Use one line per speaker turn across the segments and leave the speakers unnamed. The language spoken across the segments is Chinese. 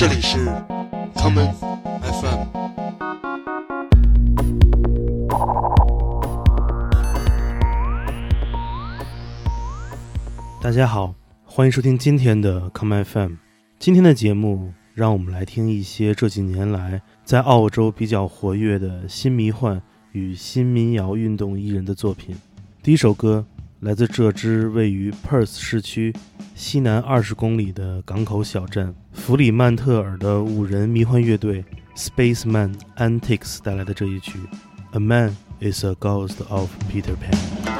这里是 common FM。
大家好，欢迎收听今天的 common FM。今天的节目，让我们来听一些这几年来在澳洲比较活跃的新迷幻与新民谣运动艺人的作品。第一首歌来自这支位于 Perth 市区西南二十公里的港口小镇弗里曼特尔的五人迷幻乐队 Spaceman Antics 带来的这一曲《A Man Is a Ghost of Peter Pan》。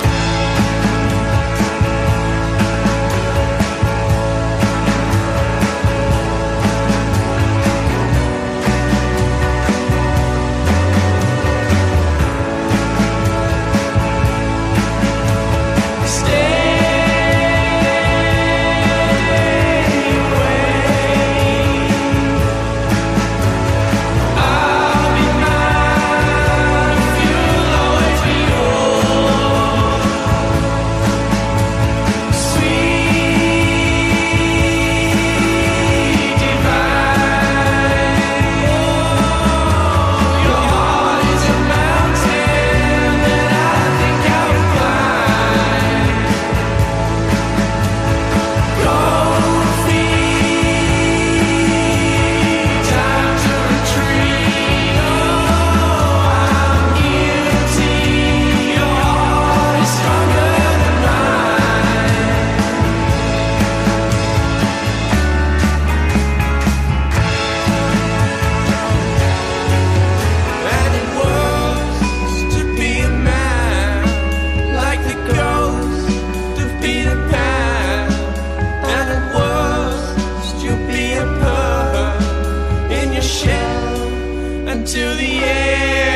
Until the end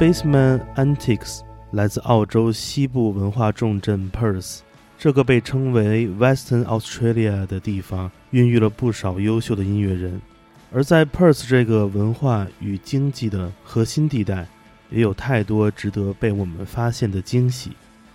Spaceman Antiques 来自澳洲西部文化重镇 Perth，这个被称为 Western Australia 的地方，孕育了不少优秀的音乐人。而在 Perth 这个文化与经济的核心地带，也有太多值得被我们发现的惊喜。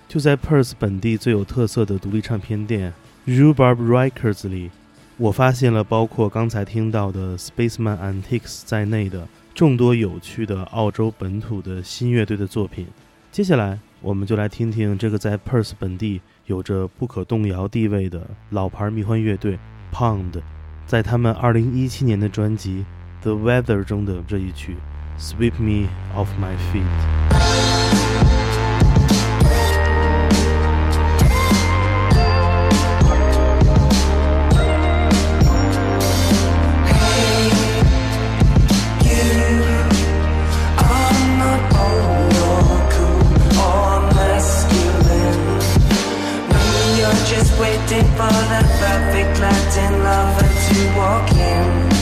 就在 Perth 本地最有特色的独立唱片店 Rhubarb Records 里，我发现了包括刚才听到的 Spaceman Antiques 在内的众多有趣的澳洲本土的新乐队的作品。接下来，我们就来听听这个在 Perth 本地有着不可动摇地位的老牌迷幻乐队 Pound，在他们2017年的专辑《The Weather》中的这一曲《Sweep Me Off My Feet》。
For the perfect Latin lover to walk in.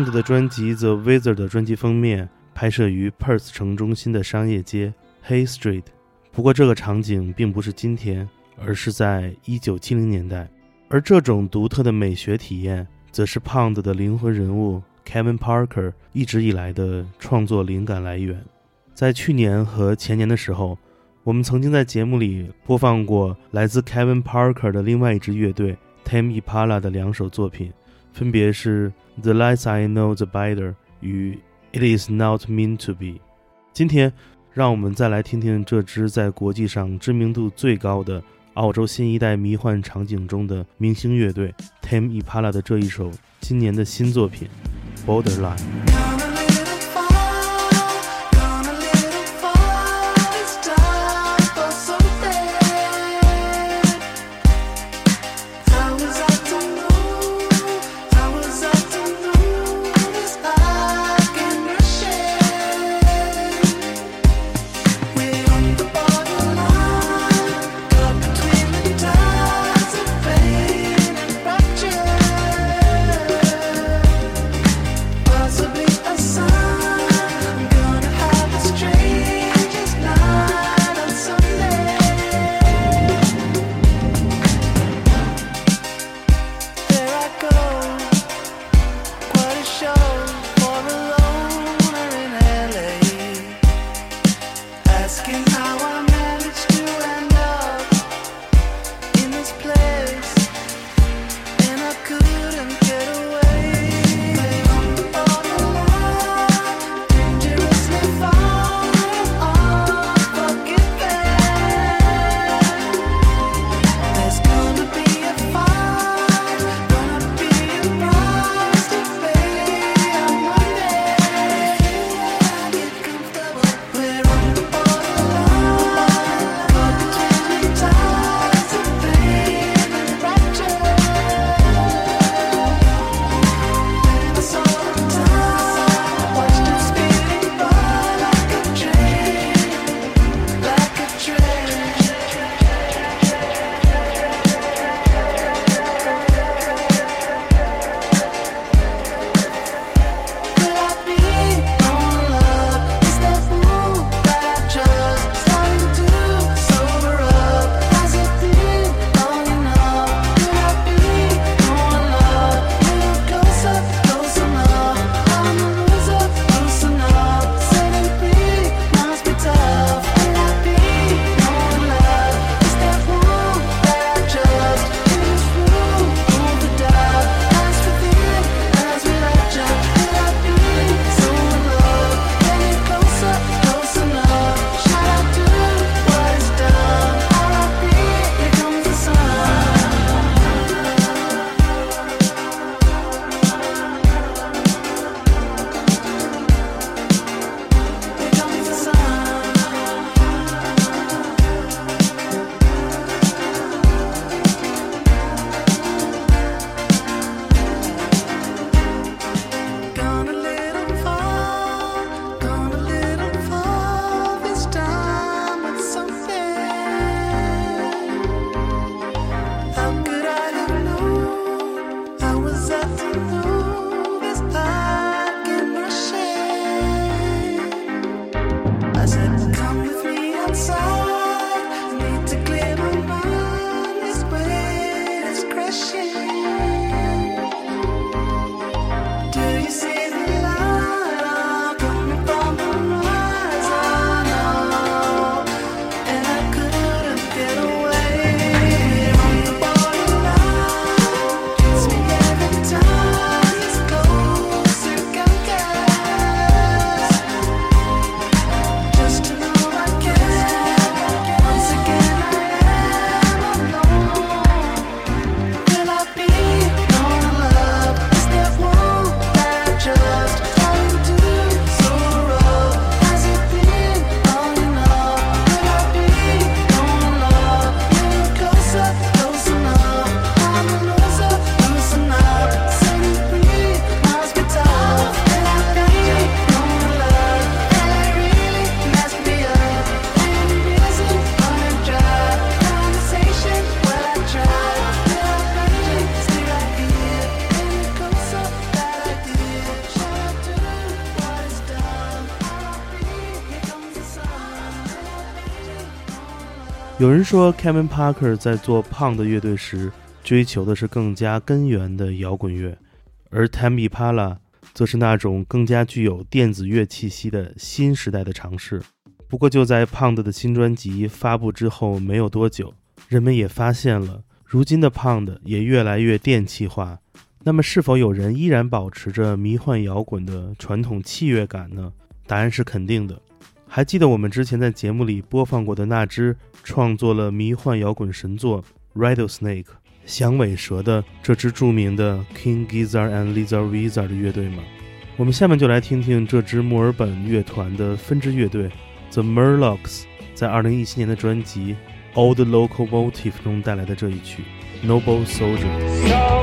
Feet.
Pound 的专辑《The Wizard》的专辑封面拍摄于 Perth 城中心的商业街 Hay Street，不过这个场景并不是今天，而是在1970年代。而这种独特的美学体验，则是 Pound 的灵魂人物 Kevin Parker 一直以来的创作灵感来源。在去年和前年的时候，我们曾经在节目里播放过来自 Kevin Parker 的另外一支乐队 Tame Impala 的两首作品，分别是《The Less I Know the Better》与《It Is Not Meant to Be》。今天，让我们再来听听这支在国际上知名度最高的澳洲新一代迷幻场景中的明星乐队 Timipala 的这一首今年的新作品《Borderline》。
I said, come with me outside.
有人说，Kevin Parker 在做胖的乐队时，追求的是更加根源的摇滚乐，而 Tammy Pala 则是那种更加具有电子乐气息的新时代的尝试。不过，就在胖的的新专辑发布之后没有多久，人们也发现了，如今的胖的也越来越电气化。那么，是否有人依然保持着迷幻摇滚的传统器乐感呢？答案是肯定的。还记得我们之前在节目里播放过的那支创作了迷幻摇滚神作《Rattlesnake》响尾蛇的这支著名的 King Gizzard and Lizard Wizard 的乐队吗？我们下面就来听听这支墨尔本乐团的分支乐队 The Murlocs 在2017年的专辑《Old Locomotive》中带来的这一曲《Noble Soldier》。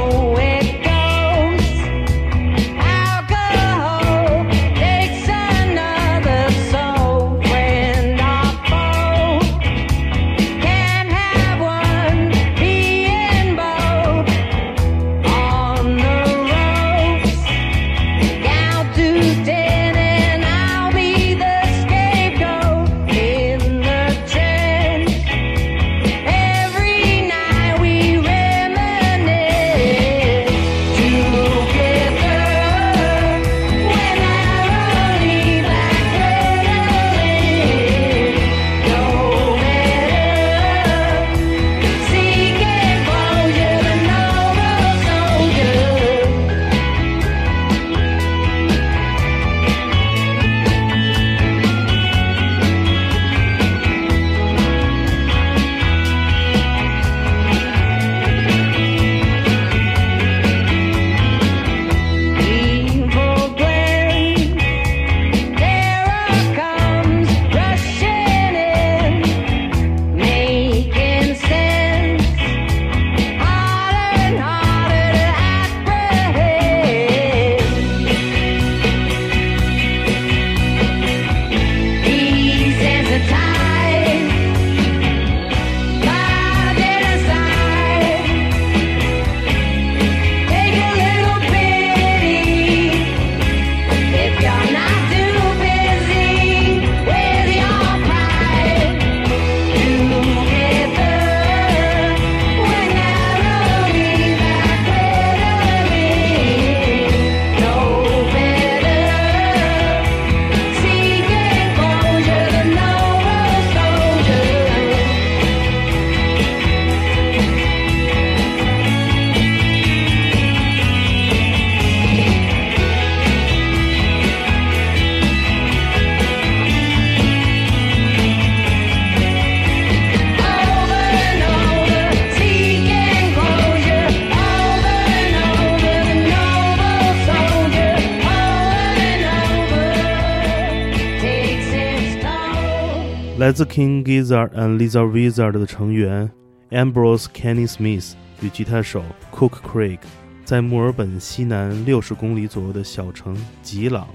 来自 King Gizzard and Lizard Wizard 的成员 Ambrose Kenny Smith 与吉他手 Cook Craig 在墨尔本西南六十公里左右的小城吉朗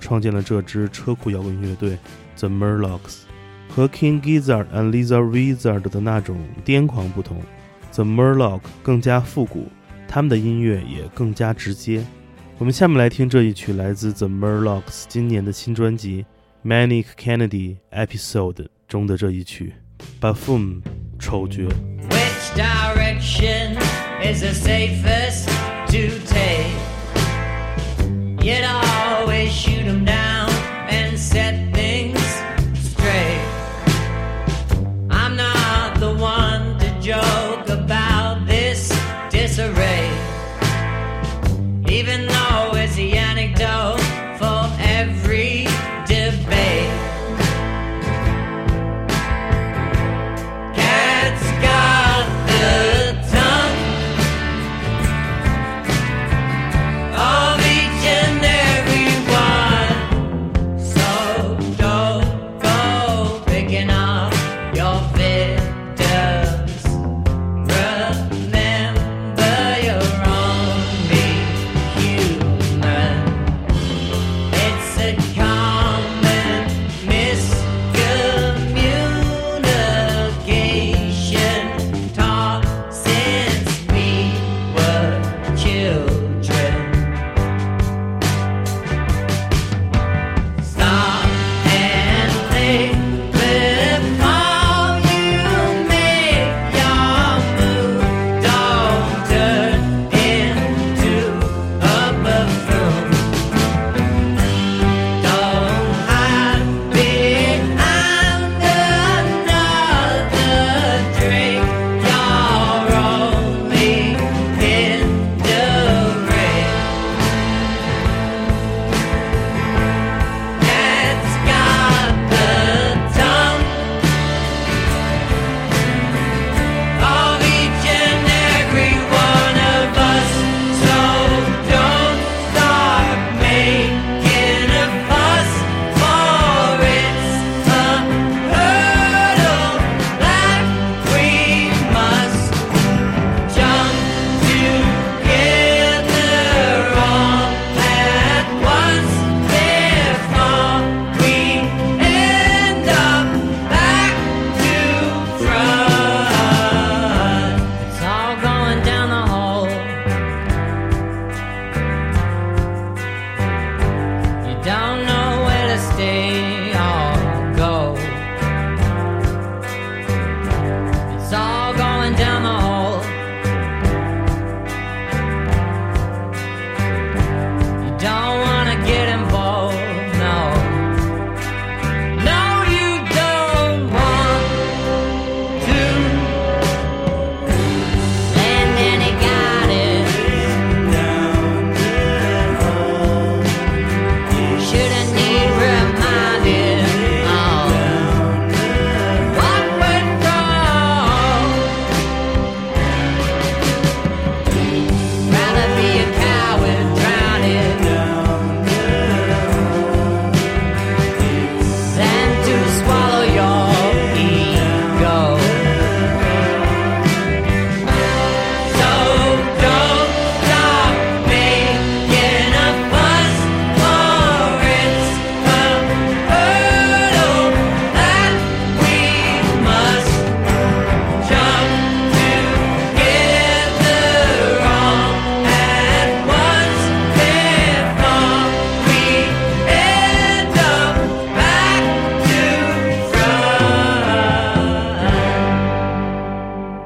创建了这支车库摇滚乐队 The Murlocs。和 King Gizzard and Lizard Wizard 的那种癫狂不同，The Murlocs 更加复古，他们的音乐也更加直接。我们下面来听这一曲来自 The Murlocs 今年的新专辑。Manic Kennedy Episode 中的这一曲《Buffoon》丑角。
Which direction is the safest to take? You'd always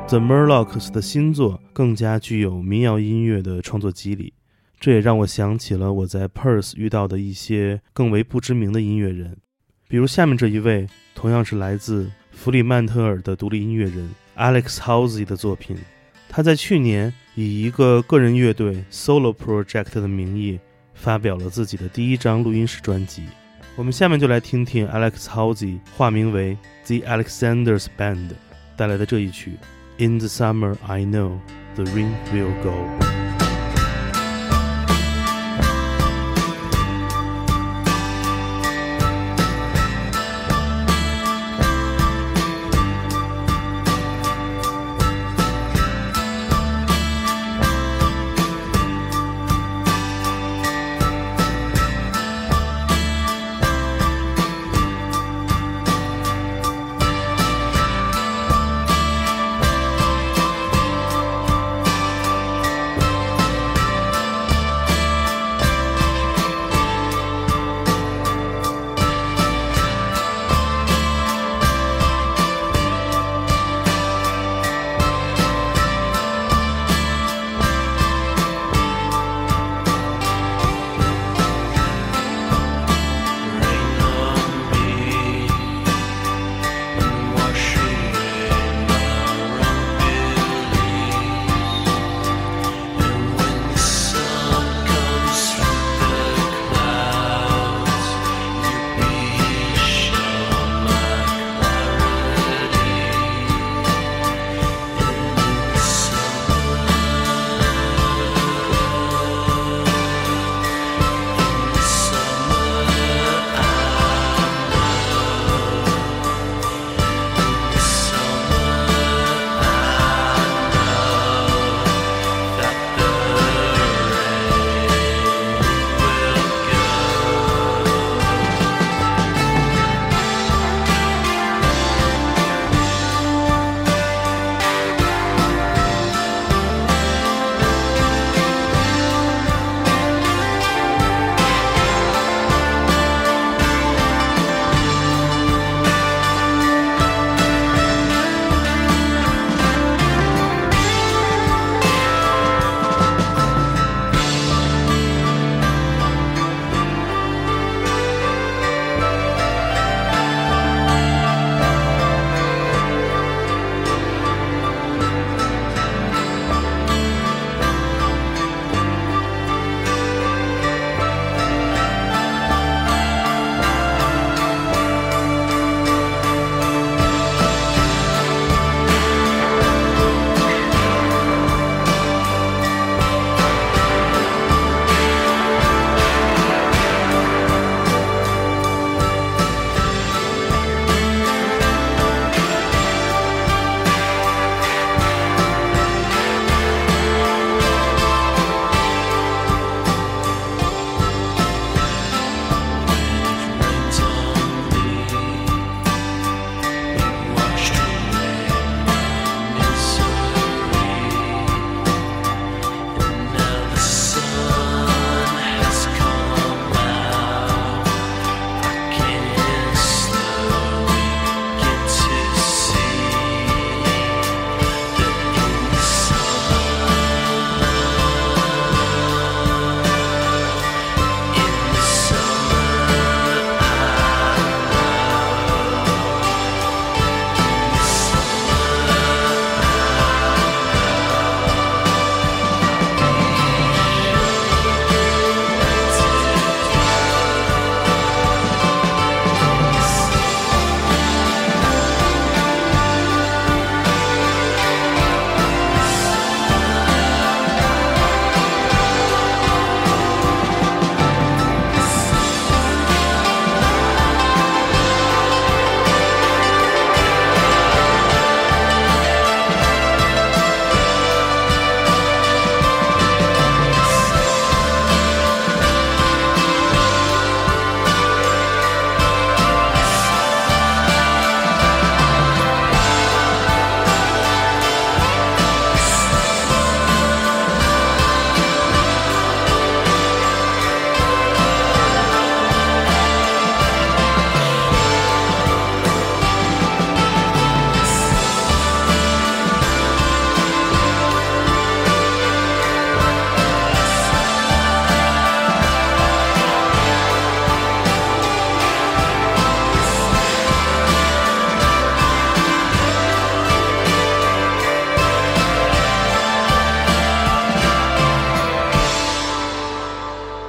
The
Murlocs 的新作更加具有民谣音乐的创作机理，这也让我想起了我在 Perth 遇到的一些更为不知名的音乐人，比如下面这一位，同样是来自弗里曼特尔的独立音乐人 Alex Halsey 的作品。他在去年以一个个人乐队 Solo Project 的名义发表了自己的第一张录音室专辑。我们下面就来听听 Alex Halsey 化名为 The Alexanders Band 带来的这一曲。In the summer, I know the rain will go.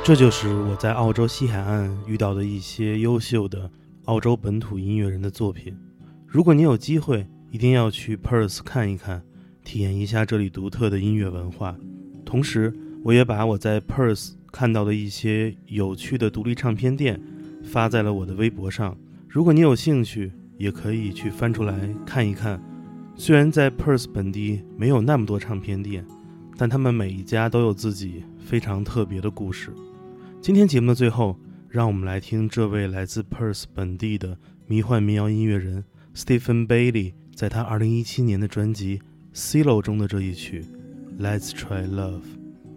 这就是我在澳洲西海岸遇到的一些优秀的澳洲本土音乐人的作品。如果你有机会，一定要去 Perth 看一看，体验一下这里独特的音乐文化。同时，我也把我在 Perth 看到的一些有趣的独立唱片店发在了我的微博上。如果你有兴趣，也可以去翻出来看一看。虽然在 Perth 本地没有那么多唱片店，但他们每一家都有自己非常特别的故事。今天节目的最后，让我们来听这位来自 Perth 本地的迷幻民谣音乐人 Stephen Bailey 在他2017年的专辑《Silo》中的这一曲《Let's Try Love》，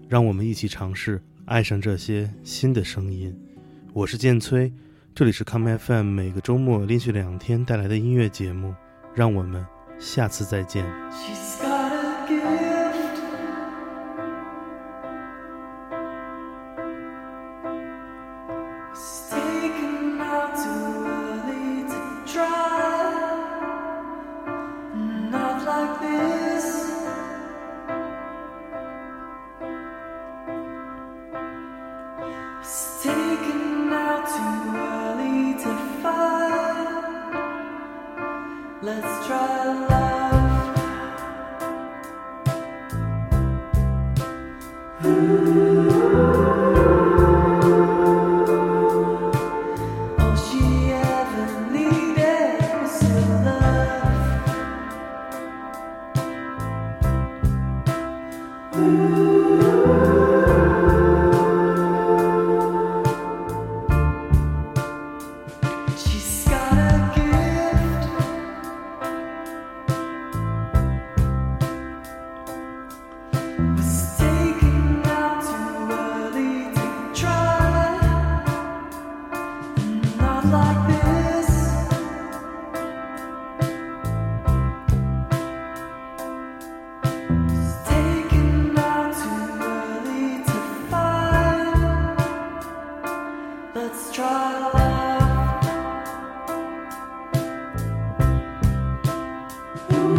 让我们一起尝试爱上这些新的声音。我是建崔，这里是 Come FM 每个周末连续两天带来的音乐节目，让我们下次再见。
Let's try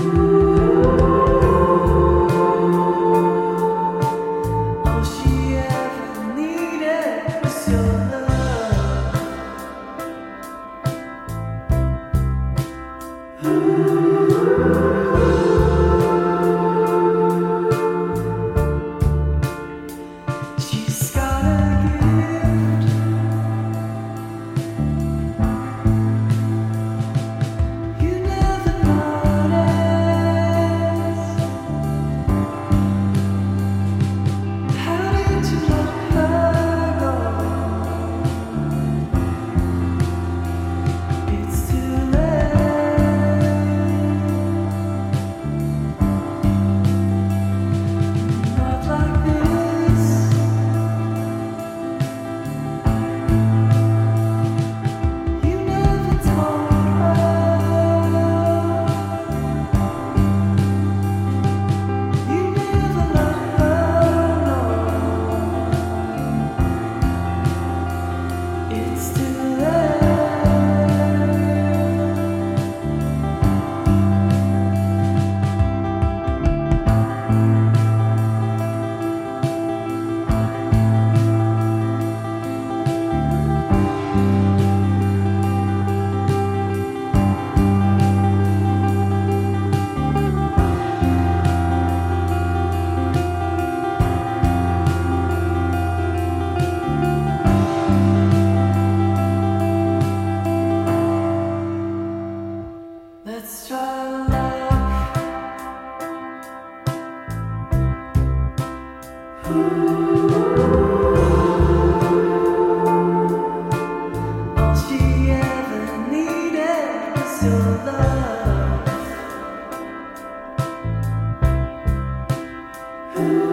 you. you.